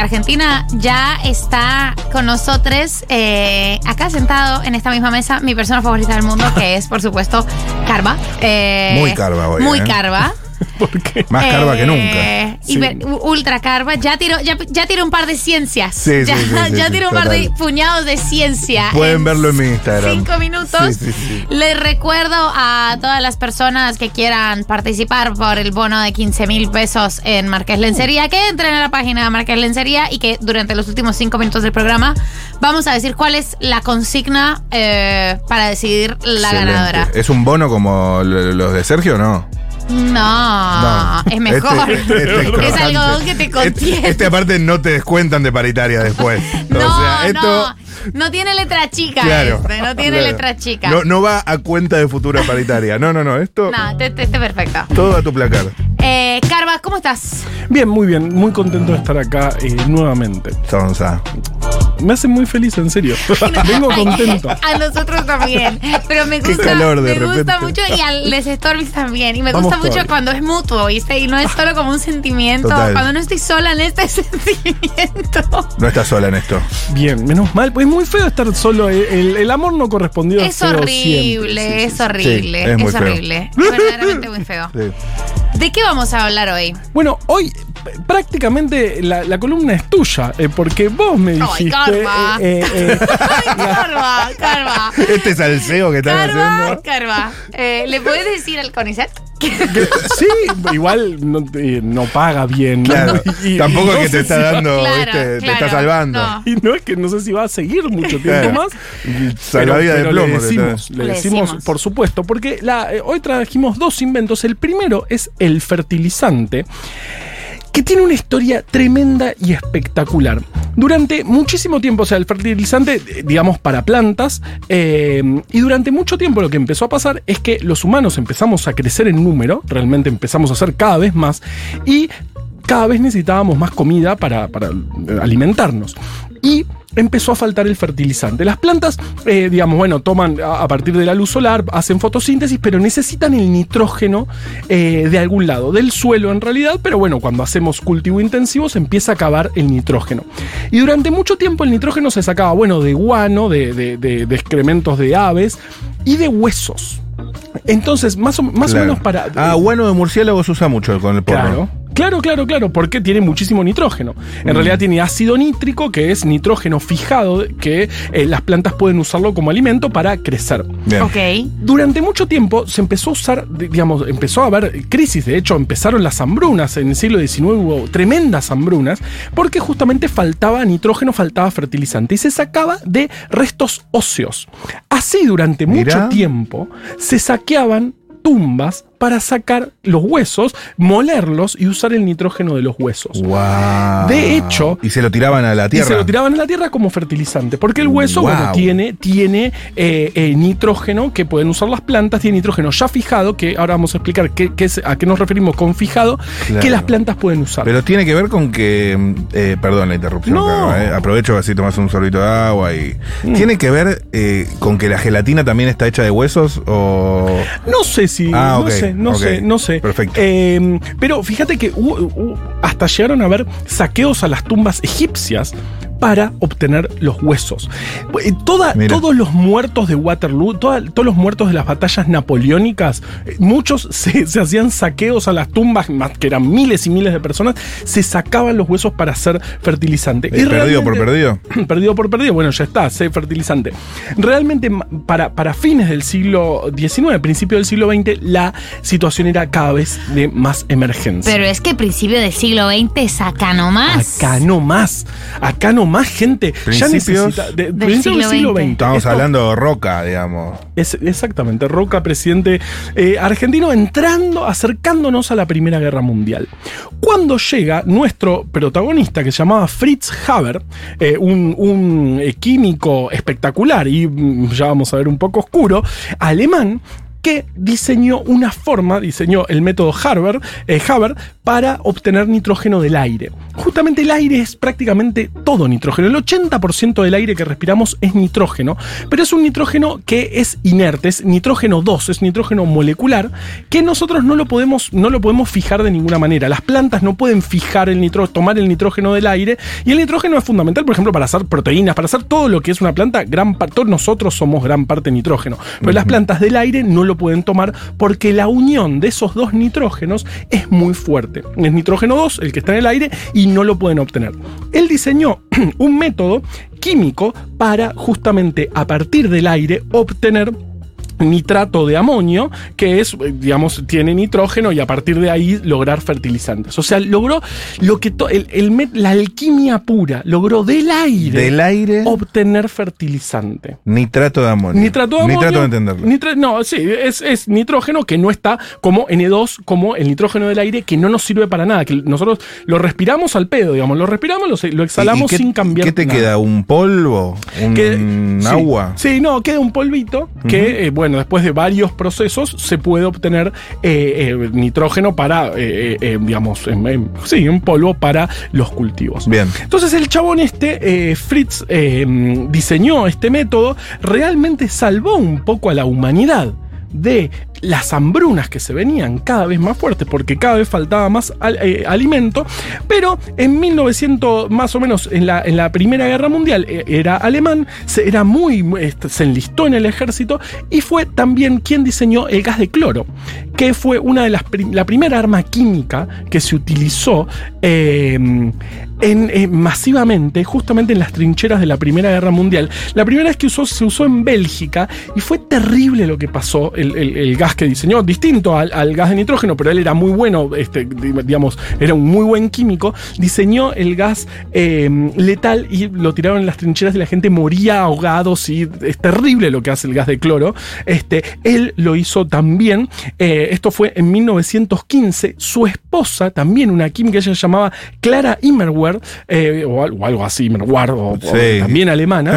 39 en la República Argentina. Ya está con nosotros, eh, acá sentado en esta misma mesa, mi persona favorita del mundo, que es, por supuesto, Carva. Eh, Muy Carva hoy, Muy ¿eh? Carva. ¿Por qué? Más carva que Eh, nunca. hiper- u- ultra carva. Ya tiró, ya, ya tiró un par de ciencias. Sí, ya, sí, sí, ya sí, tiró un par de puñados de ciencia. Pueden verlo en mi Instagram. Cinco minutos. Sí, sí, sí. Les recuerdo a todas las personas que quieran participar por el bono de 15 mil pesos en Marqués Lencería que entren a la página de Marqués Lencería y que durante los últimos cinco minutos del programa vamos a decir cuál es la consigna eh, para decidir la Excelente. ganadora. ¿Es un bono como lo- los de Sergio o no? No, es mejor. Este- este es crocante. algodón que te Este, contiene. este aparte no te descuentan de paritaria después. no, o sea, esto. no, no tiene letra chica Claro. este, no tiene Claro. letra chica. No, no va a cuenta de futura paritaria. No, no, no. Esto. No, este, este- este perfecto. Todo a tu placar. Eh, Carva, ¿cómo estás? Bien, muy bien. Muy contento de estar acá eh, nuevamente. Sonsa. Me hace muy feliz, en serio. Vengo contento. A nosotros también. Pero me Qué gusta, calor de me gusta mucho y a Les Stormis también. Y me Vamos gusta mucho todavía. cuando es mutuo, ¿viste? Y no es solo como un sentimiento. Total. Cuando no estoy sola en este sentimiento. No estás sola en esto. Bien, menos mal. Pues es muy feo estar solo. El, el- el amor no correspondido Es horrible. Sí, es sí. horrible, Sí, es es, muy feo. horrible. Es verdaderamente muy feo. Sí. ¿De qué vamos a hablar hoy? Bueno, hoy prácticamente la, la columna es tuya, eh, porque vos me Ay, dijiste. Carva. eh, eh, eh, Ay, Carva. Este salseo que están haciendo. Carva. Eh, ¿Le puedes decir al CONICET? sí, igual no, no paga bien. Tampoco no es que te está si dando, Claro, ¿viste? Te está salvando. no. Y no es que no sé si va a seguir mucho tiempo Claro. más. Salvavidas de plomo. Le decimos, le Le decimos, decimos. por supuesto, porque la, eh, hoy trajimos dos inventos. El primero es el fertilizante que tiene una historia tremenda y espectacular. Durante muchísimo tiempo, o sea, el fertilizante, eh, digamos, para plantas, eh, y durante mucho tiempo lo que empezó a pasar es que los humanos empezamos a crecer en número, realmente empezamos a ser cada vez más, y cada vez necesitábamos más comida para, para, eh, alimentarnos. Y empezó a faltar el fertilizante. Las plantas, eh, digamos, bueno, toman a, partir de la luz solar, hacen fotosíntesis, pero necesitan el nitrógeno eh, de algún lado, del suelo en realidad, pero bueno, cuando hacemos cultivo intensivo se empieza a acabar el nitrógeno. Y durante mucho tiempo el nitrógeno se sacaba, bueno, de guano, de, de- de- de excrementos de aves y de huesos. Entonces, más o, más o Claro. menos para... Ah, bueno, de murciélago se usa mucho con el porro. Claro. Claro, claro, claro, porque tiene muchísimo nitrógeno. En realidad tiene ácido nítrico, que es nitrógeno fijado, que eh, las plantas pueden usarlo como alimento para crecer. Bien. Ok. Durante mucho tiempo se empezó a usar, di- digamos, empezó a haber crisis, de hecho empezaron las hambrunas, en el siglo XIX hubo tremendas hambrunas, porque justamente faltaba nitrógeno, faltaba fertilizante y se sacaba de restos óseos. Así durante mucho Mirá. tiempo se saqueaban tumbas para sacar los huesos, molerlos y usar el nitrógeno de los huesos. Wow. De hecho- Y se lo tiraban a la Y tierra. se lo tiraban a la tierra como fertilizante, porque el hueso, Wow. bueno, tiene, tiene eh, eh, nitrógeno que pueden usar las plantas, tiene nitrógeno ya fijado, que ahora vamos a explicar qué, qué es- a qué nos referimos con fijado, Claro. que las plantas pueden usar. Pero tiene que ver con que. eh, perdón la interrupción, No. Eh. Aprovecho así tomas un sorbito de agua y. Mm. ¿Tiene que ver con que la gelatina también está hecha de huesos o.? No sé si. Ah, no sé, no sé, no sé. Perfecto. Eh, pero fíjate que hasta llegaron a haber saqueos a las tumbas egipcias para obtener los huesos. Toda- todos los muertos de Waterloo, toda- todos los muertos de las batallas napoleónicas, eh, muchos se, se hacían saqueos a las tumbas, más que eran miles y miles de personas, se sacaban los huesos para hacer fertilizante. Eh, perdido por perdido. perdido por perdido, bueno, ya está, sé fertilizante. Realmente, para, para fines del siglo XIX, principio del siglo XX, la situación era cada vez de más emergencia. Pero es que principio del siglo XX es acá nomás. Acá no más, acá no más gente. Ya necesita. De, del principios del siglo siglo XX. Estamos Esto hablando de roca, digamos. es- exactamente, Roca, presidente eh, argentino, entrando, acercándonos a la Primera Guerra Mundial. Cuando llega nuestro protagonista, que se llamaba Fritz Haber, eh, un, un, eh, químico espectacular y mm, ya vamos a ver un poco oscuro, alemán, que diseñó una forma, diseñó el método Harvard, eh, Haber para obtener nitrógeno del aire. Justamente el aire es prácticamente todo nitrógeno. El 80% del aire que respiramos es nitrógeno, pero es un nitrógeno que es inerte, es nitrógeno 2, es nitrógeno molecular, que nosotros no lo podemos, no lo podemos fijar de ninguna manera. Las plantas no pueden fijar el nitrógeno, tomar el nitrógeno del aire, y el nitrógeno es fundamental, por ejemplo, para hacer proteínas, para hacer todo lo que es una planta, gran parte, todos nosotros somos gran parte nitrógeno, pero las plantas del aire no lo pueden tomar porque la unión de esos dos nitrógenos es muy fuerte. Es nitrógeno 2, el que está en el aire, y no lo pueden obtener. Él diseñó un método químico para justamente a partir del aire obtener nitrato de amonio, que es, digamos, tiene nitrógeno y a partir de ahí lograr fertilizantes. O sea, logró lo que el- el la alquimia pura, logró del aire, Del aire, obtener fertilizante. nitrato de amonio. Nitrato de Ni amonio. trato de entenderlo. nitra- no, sí, es, es nitrógeno que no está como N2, como el nitrógeno del aire, que no nos sirve para nada. Que nosotros lo respiramos al pedo, digamos. Lo respiramos, lo, lo exhalamos ¿Y qué- sin cambiar ¿Qué te nada. queda? ¿Un polvo? ¿Un Que- sí, agua? Sí, no, queda un polvito que, eh, bueno, después de varios procesos se puede obtener eh, eh, nitrógeno para, eh, digamos, sí, un polvo para los cultivos. Bien. Entonces el chabón este, Fritz, diseñó este método, realmente salvó un poco a la humanidad de las hambrunas que se venían cada vez más fuertes porque cada vez faltaba más eh, alimento, pero en 1900, más o menos en la, en la Primera Guerra Mundial, eh, era alemán, se, era muy, este, se enlistó en el ejército y fue también quien diseñó el gas de cloro, que fue una de las la primera arma química que se utilizó eh, eh, masivamente, justamente en las trincheras de la Primera Guerra Mundial. La primera vez que usó, se usó en Bélgica y fue terrible lo que pasó, el, gas que diseñó, distinto al, gas de nitrógeno, pero él era muy bueno, este, di- digamos, era un muy buen químico, diseñó el gas eh, letal y lo tiraron en las trincheras y la gente moría ahogados y es terrible lo que hace el gas de cloro. Este, él lo hizo también, eh, esto fue en 1915, su esposa, también una química, ella se llamaba Clara Eh, o, al- o algo así, Immerwahr, o, también alemana.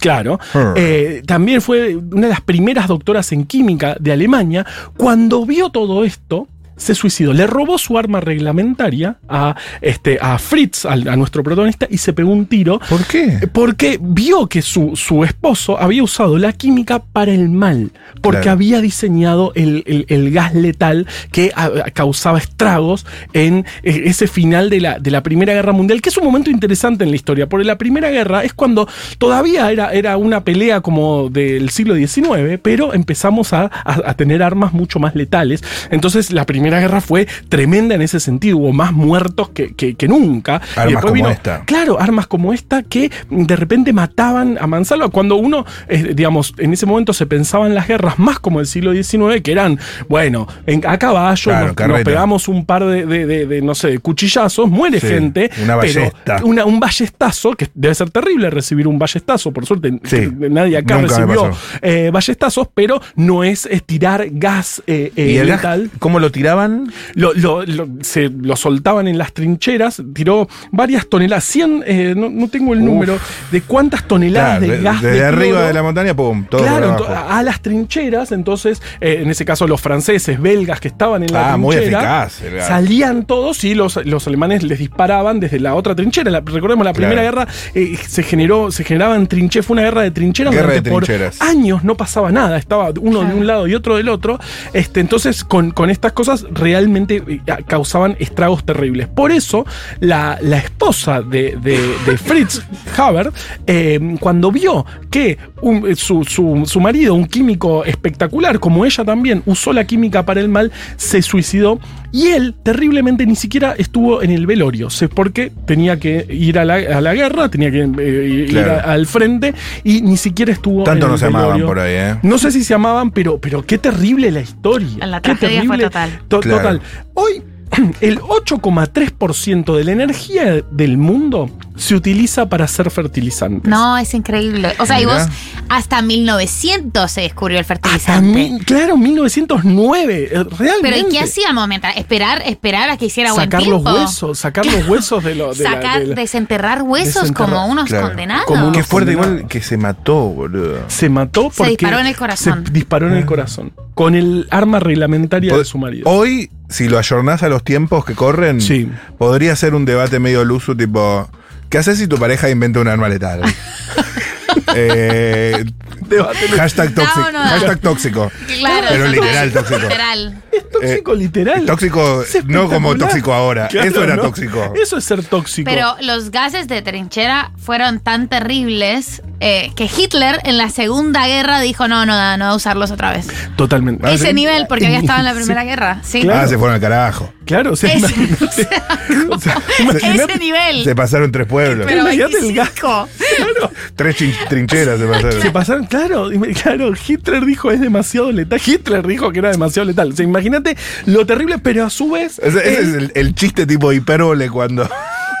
Claro. Eh, también fue una de las primeras doctoras en química de Alemania. Cuando vio todo esto, se suicidó. Le robó su arma reglamentaria a, este, a Fritz, al- a, nuestro protagonista, y se pegó un tiro. ¿Por qué? Porque vio que su, su esposo había usado la química para el mal, porque Claro. había diseñado el, el- el gas letal que causaba estragos en eh, ese final de la, de la Primera Guerra Mundial, que es un momento interesante en la historia, porque la Primera Guerra es cuando todavía era, era una pelea como del siglo XIX, pero empezamos a, a- a tener armas mucho más letales. Entonces la Primera Guerra fue tremenda en ese sentido, hubo más muertos que, que- que nunca. Y Armas después como esta. Claro, armas como esta que de repente mataban a mansalva. Cuando uno, eh, digamos, en ese momento se pensaban las guerras más como el siglo XIX, que eran, bueno, en- a caballo, Claro, nos, pegamos un par de, de- de- de, no sé, de cuchillazos, muere Sí, gente. una pero una- un ballestazo, que debe ser terrible recibir un ballestazo, por suerte Sí, nadie acá recibió eh, ballestazos, pero no es, es tirar gas eh, eh, ¿Y el gas, cómo lo tiraban? Lo, lo- lo- se lo soltaban en las trincheras, tiró varias toneladas, 100, eh, no, no tengo el Uf. número de cuántas toneladas Claro, de de- gas desde de arriba cloro. de la montaña, pum, todo Claro, a las trincheras, entonces, eh, en ese caso los franceses, belgas que estaban en la Ah, muy trinchera, eficaz gas. salían todos y los, los alemanes les disparaban desde la otra trinchera. La- recordemos, la primera Claro. guerra eh, se generó, se generaban trincheras, fue una guerra de trincheras Guerra durante de por años no pasaba nada, estaba uno de un lado y otro del otro. Este, entonces, con, con estas cosas realmente eh, causaban estragos terribles. Por eso, la, la esposa de, de- de Fritz Haber, eh, cuando vio que un- eh, su, su- su marido, un químico espectacular, como ella también, usó la química para el mal, se suicidó. Y él, terriblemente, ni siquiera estuvo en el velorio. Sé porque tenía que ir a la, a la guerra, tenía que eh, ir a- al frente y ni siquiera estuvo Tanto en no el se amaban por ahí, ¿eh? No sé si se amaban, pero, pero qué terrible la historia. La Qué tragedia fue total. Claro. Total. Hoy, el 8,3% de la energía del mundo se utiliza para hacer fertilizantes. No, es increíble. O sea, y Mirá. vos, hasta 1900 se descubrió el Hasta fertilizante. mil- claro, 1909. eh, Realmente. Pero ¿y qué hacíamos mientras? Esperar, esperar a que hiciera Sacar buen los tiempo. huesos, sacar los huesos de los. Sacar, desenterrar huesos Desenterrar, como unos claro. condenados. Como unos Qué fuerte igual que se mató, boludo. Se mató porque. disparó en el corazón. Se disparó en el corazón. con el arma reglamentaria de su marido. Hoy, si lo ayornás a los tiempos que corren, Sí. podría ser un debate medio luso, tipo, ¿qué haces si tu pareja inventa un arma letal? eh, hashtag tóxico. no. Hashtag tóxico. Claro. Pero literal tóxico. Literal. Tóxico literal. Tóxico, no como tóxico ahora. Claro, Eso era ¿no? tóxico. Eso es ser tóxico. Pero los gases de trinchera fueron tan terribles eh, que Hitler en la Segunda Guerra dijo no, no, no va a usarlos otra vez. Totalmente. Ese nivel, porque había estado en la Sí. Primera Guerra. Sí. Claro. Ah, se fueron al carajo. Claro, o sea, Ese, imagínate. o sea, imagínate- ese nivel. Se pasaron tres pueblos. pero imagínate el 25. Tres trincheras se pasaron. Se pasaron, claro, claro, Hitler dijo es demasiado letal. Hitler dijo que era demasiado letal. O sea, imagínate lo terrible, pero a su vez. Ese, ese es- es el, el chiste tipo hipérbole cuando.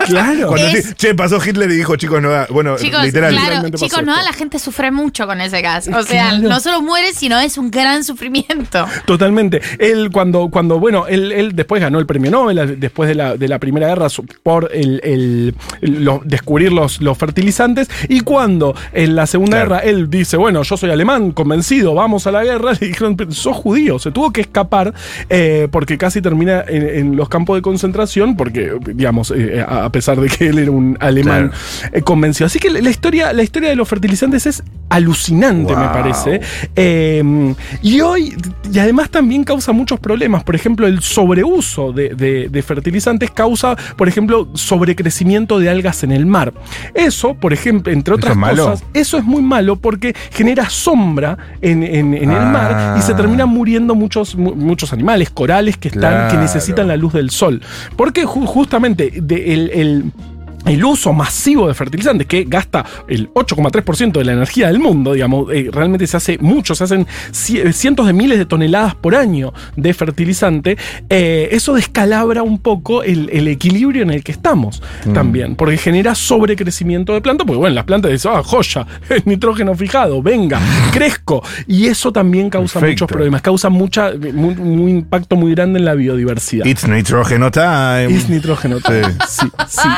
Claro. cuando Es- sí, che, pasó Hitler y dijo, chicos, no da. Bueno, Chicos, literal. claro, Literalmente chicos, pasó no, esto. la gente sufre mucho con ese gas. O sea, Claro. no solo muere, sino es un gran sufrimiento. Totalmente. Él cuando, cuando bueno, él, él después ganó el premio Nobel después de la, de la Primera Guerra su- por el, el- el- lo- descubrir los, los fertilizantes y cuando en la Segunda Claro. Guerra él dice, bueno, yo soy alemán, convencido, vamos a la guerra, le dijeron, "Pero sos judío, se tuvo que escapar eh, porque casi termina en, en los campos de concentración porque, digamos, eh, a a pesar de que él era un alemán eh, convencido. Así que la historia, la historia de los fertilizantes es alucinante, me parece. Eh, y hoy, y además también causa muchos problemas. Por ejemplo, el sobreuso de, de- de fertilizantes causa, por ejemplo, sobrecrecimiento de algas en el mar. Eso, por ejemplo, entre ¿Eso otras malo? cosas, eso es muy malo porque genera sombra en, en- en el Ah. mar y se terminan muriendo muchos, mu- muchos animales, corales que están, que Claro. necesitan la luz del sol. Porque ju- justamente de- el- el el uso masivo de fertilizantes, que gasta el 8,3% de la energía del mundo, digamos, eh, realmente se hace mucho, se hacen ci- cientos de miles de toneladas por año de fertilizante, eh, eso descalabra un poco el, el equilibrio en el que estamos Mm. también, porque genera sobrecrecimiento de plantas, porque bueno, las plantas dicen, ah, joya, nitrógeno fijado, venga, crezco, y eso también causa Perfecto. muchos problemas, causa mucha, muy, muy impacto muy grande en la biodiversidad. It's nitrógeno time. Es nitrógeno. Sí. Sí, sí,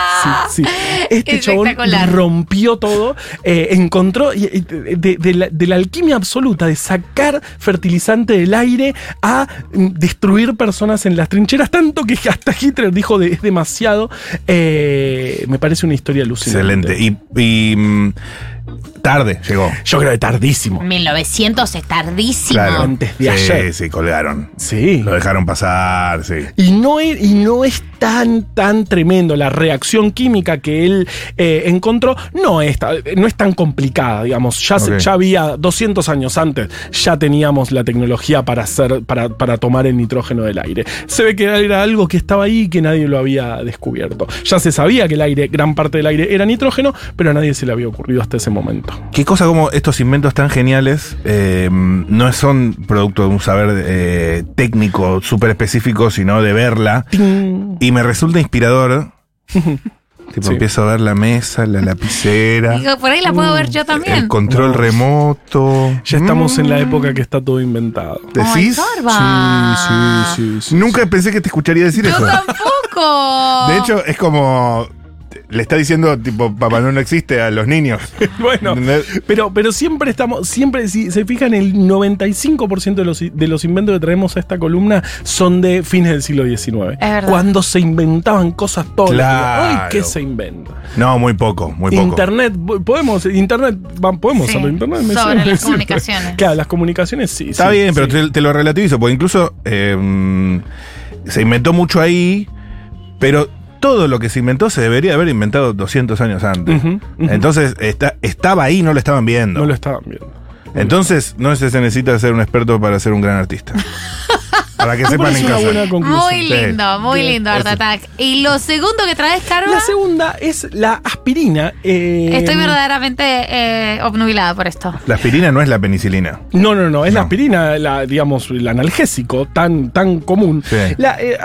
sí, sí. Este chabón rompió todo, eh, encontró de, de- de la, de la alquimia absoluta de sacar fertilizante del aire a mm, destruir personas en las trincheras, tanto que hasta Hitler dijo de, es demasiado. Eh, me parece una historia alucinante. Excelente. Y, y, mm, tarde llegó. Yo creo que tardísimo. 1900 es tardísimo. Claro. Antes de sí, ayer. Sí, colgaron. Sí. Lo dejaron pasar, sí. Y no, es, y no es tan, tan tremendo. La reacción química que él eh, encontró no es, no es tan complicada, digamos. Ya, se- Ok. ya había 200 años antes, ya teníamos la tecnología para, hacer, para, para tomar el nitrógeno del aire. Se ve que era algo que estaba ahí y que nadie lo había descubierto. Ya se sabía que el aire, gran parte del aire era nitrógeno, pero a nadie se le había ocurrido hasta ese momento. Qué cosa como estos inventos tan geniales eh, no son producto de un saber eh, técnico súper específico, sino de verla. ¡Ting! Y me resulta inspirador. tipo, Sí. empiezo a ver la mesa, la lapicera, Digo, por ahí la puedo ver yo también. el control No. remoto. Ya estamos en la Mm. época que está todo inventado. ¿Decís? Sorba. Sí, sí, sí. Nunca pensé que te escucharía decir Yo eso. tampoco. De hecho, es como. Le está diciendo, tipo, Papá no existe a los niños. Bueno, pero, pero siempre estamos, siempre, si se fijan, el 95% de los, de los inventos que traemos a esta columna son de fines del siglo XIX. Es verdad. Cuando se inventaban cosas todas. Claro. Hoy, ¿qué se inventa? No, muy poco, muy poco. Internet, podemos, internet, podemos Sí, internet. me sobre las siempre. comunicaciones. Claro, las comunicaciones sí. Está sí, bien, pero te, te lo relativizo, porque incluso eh, se inventó mucho ahí, pero todo lo que se inventó se debería haber inventado 200 años antes. Entonces, está, estaba ahí, no lo estaban viendo. No lo estaban viendo. Entonces, no se necesita ser un experto para ser un gran artista. para que sepan en una casa. Muy lindo, muy lindo, Art. Attack. Y lo segundo que traes, Carva, La segunda es la aspirina. eh, estoy verdaderamente eh, obnubilada por esto. La aspirina no es la penicilina. No, no, no, es la aspirina, la, digamos, el analgésico tan, tan común. Sí. La, eh,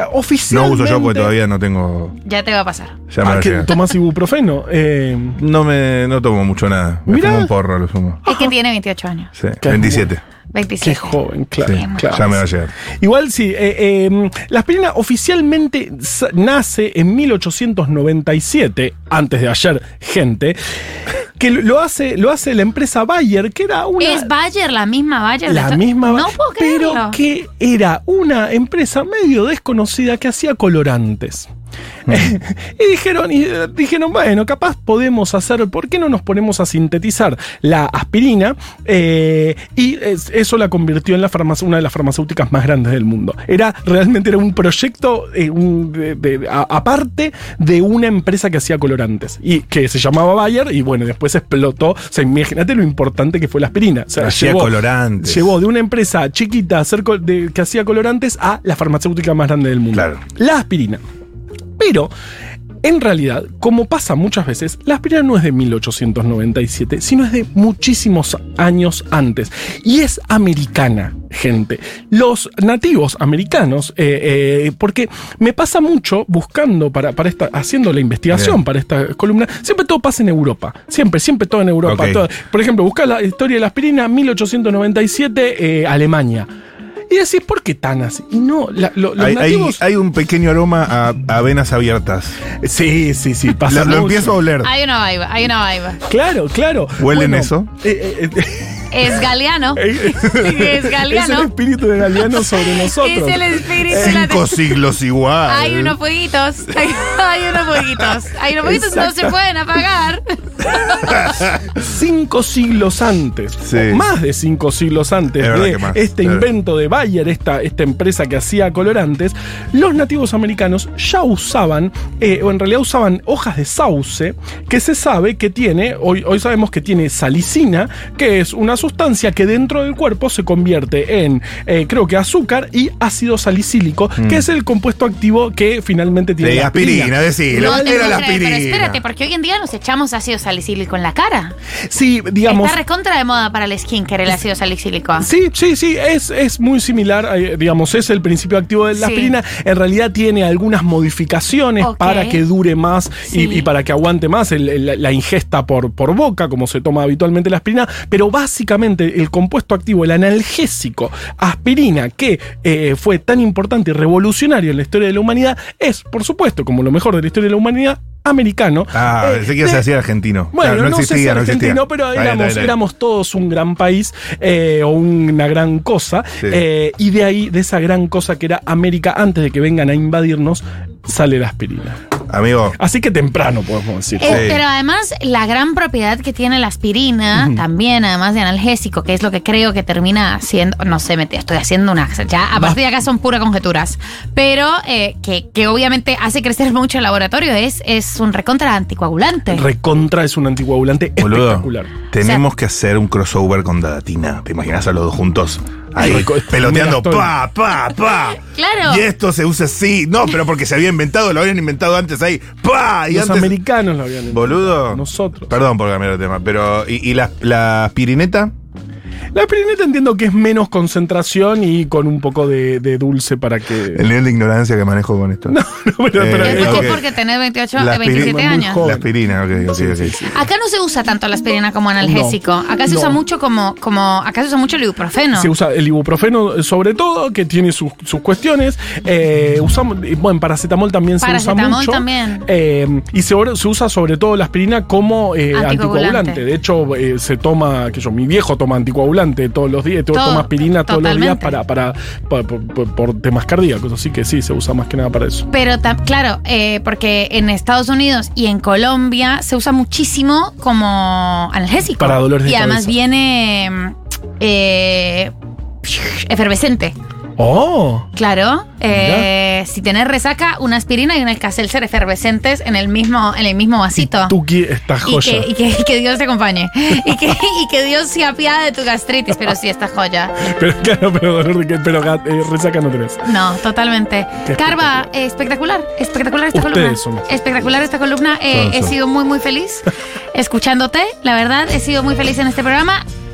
No uso yo porque todavía no tengo. Ya te va a pasar. Ya me Ah, que tomás ibuprofeno. Eh, No me no tomo mucho nada. Me Mirá. fumo un porro, lo sumo. Es que tiene 28 años. Sí, Qué 27. 27. Qué joven, claro. Sí, claro. Ya me va a llegar. Igual sí, eh, eh, la aspirina oficialmente nace en 1897, antes de ayer, gente, que lo hace, lo hace la empresa Bayer, que era una... ¿Es Bayer la misma Bayer? la misma, No puedo creerlo. pero que era una empresa medio desconocida que hacía colorantes. y dijeron, y eh, dijeron, bueno, capaz podemos hacer, ¿por qué no nos ponemos a sintetizar la aspirina? Eh, y es- eso la convirtió en la una de las farmacéuticas más grandes del mundo. Era realmente era un proyecto eh, un- de- de- a- aparte de una empresa que hacía colorantes y que se llamaba Bayer y bueno, después explotó. O sea, imagínate lo importante que fue la aspirina. O sea, Hacía llevó- colorantes. Llevó de una empresa chiquita hacer de- que hacía colorantes a la farmacéutica más grande del mundo. Claro. La aspirina. Pero, en realidad, como pasa muchas veces, la aspirina no es de 1897, sino es de muchísimos años antes. Y es americana, gente. Los nativos americanos, eh, eh, porque me pasa mucho buscando para, para esta, haciendo la investigación Bien. para esta columna, siempre todo pasa en Europa. Siempre, siempre todo en Europa. Todo- por ejemplo, busca la historia de la aspirina, 1897, eh, Alemania. Y decís, ¿por qué tan así? Y no, la- lo- los Hay, hay- nativos. hay un pequeño aroma a, a venas abiertas. Sí, sí, sí, pasa Lo, lo mucho. empiezo a oler. Hay una vibe, hay una vibe. Claro, claro. ¿Huelen eso? eh, eh, Es Galeano. eh, es Es el Galeano. espíritu de Galeano sobre nosotros. Es el espíritu Cinco siglos igual. Hay unos fueguitos. Hay, hay unos fueguitos. Hay unos fueguitos que no se pueden apagar. Cinco siglos antes, Sí. o más de cinco siglos antes Es de este claro. invento de Bayer, esta, esta empresa que hacía colorantes, los nativos americanos ya usaban, eh, o en realidad usaban hojas de sauce, que se sabe que tiene, hoy, hoy sabemos que tiene salicina, que es una sustancia que dentro del cuerpo se convierte en, eh, creo que azúcar y ácido salicílico, que es el compuesto activo que finalmente tiene Mm. De la aspirina, decilo. No te Era la aspirina. pero espérate, porque hoy en día nos echamos ácido salicílico en la cara. Sí, digamos. Está recontra de moda para el skincare el ácido salicílico. Sí, sí, sí, es, es muy similar, eh, digamos, es el principio activo de la Sí. aspirina. En realidad tiene algunas modificaciones para que dure más y- para que aguante más el- el- la ingesta por, por boca, como se toma habitualmente la aspirina. Pero básicamente el compuesto activo, el analgésico aspirina, que eh, fue tan importante y revolucionario en la historia de la humanidad, es, por supuesto, como lo mejor de la historia de la humanidad, americano. Ah, Eh, pensé que de- se hacía argentino. bueno, Claro, no, sé si no existía. argentino, pero éramos, éramos todos un gran país eh, o una gran cosa. Sí. eh, y de ahí, de esa gran cosa que era América, antes de que vengan a invadirnos, sale la aspirina. Amigo, Así que temprano, podemos decir. Eh, Sí. Pero además, la gran propiedad que tiene la aspirina, también, además de analgésico, que es lo que creo que termina siendo, no sé, me estoy haciendo una. Ya, a partir de acá son puras conjeturas. Pero eh, que, que obviamente hace crecer mucho el laboratorio, es, es un recontra anticoagulante. Recontra es un anticoagulante boludo, espectacular. tenemos que hacer un crossover con Dadatina. ¿Te imaginas a los dos juntos? Ahí, peloteando, pa, pa, pa. Claro. Y esto se usa así. No, pero porque se había inventado, lo habían inventado antes ahí. Pa. Y Los antes. americanos lo habían Boludo. Nosotros. Perdón por cambiar de tema, pero. ¿Y, y la, la aspirineta? La aspirineta entiendo que es menos concentración y con un poco de, de dulce para que. El nivel de ignorancia que manejo con esto. No, no, pero, Eh, pero- Es porque, porque tenés 28, La eh, 27 aspirina muy años. joven. La aspirina, ok, ok, sí. Acá no se usa tanto la aspirina como analgésico. Acá se no. usa mucho como, como. Acá se usa mucho el ibuprofeno. Se usa el ibuprofeno eh, sobre todo, que tiene sus, sus cuestiones. Eh, usamos, bueno, paracetamol también se usa Paracetamol mucho. también. Eh, y se, se usa sobre todo la aspirina como eh, Anticoagulante. anticoagulante. De hecho, eh, se toma, que yo, mi viejo toma anticoagulante todos los días, todo, toma aspirina todos los días para, para, pa- por, por- por temas cardíacos. Así que sí, se usa más que nada para eso. Pero claro, eh, porque en Estados Unidos y en Colombia se usa muchísimo como analgésico. Para dolores de Y además viene eh, efervescente. ¡Oh! Claro. Eh, si tenés resaca, una aspirina y un Alka-Seltzer efervescentes en el mismo, en el mismo vasito. Tuki está Y joya. que, y, que, y que Dios te acompañe. Y que, y que Dios se apiade de tu gastritis, pero sí, esta joya. Pero claro, pero, dolor de que- pero eh, resaca no tenés. No, totalmente. Carva, eh, espectacular, espectacular esta Ustedes columna. son Espectacular esta columna. Eh, he sido muy, muy feliz escuchándote. La verdad, he sido muy feliz en este programa.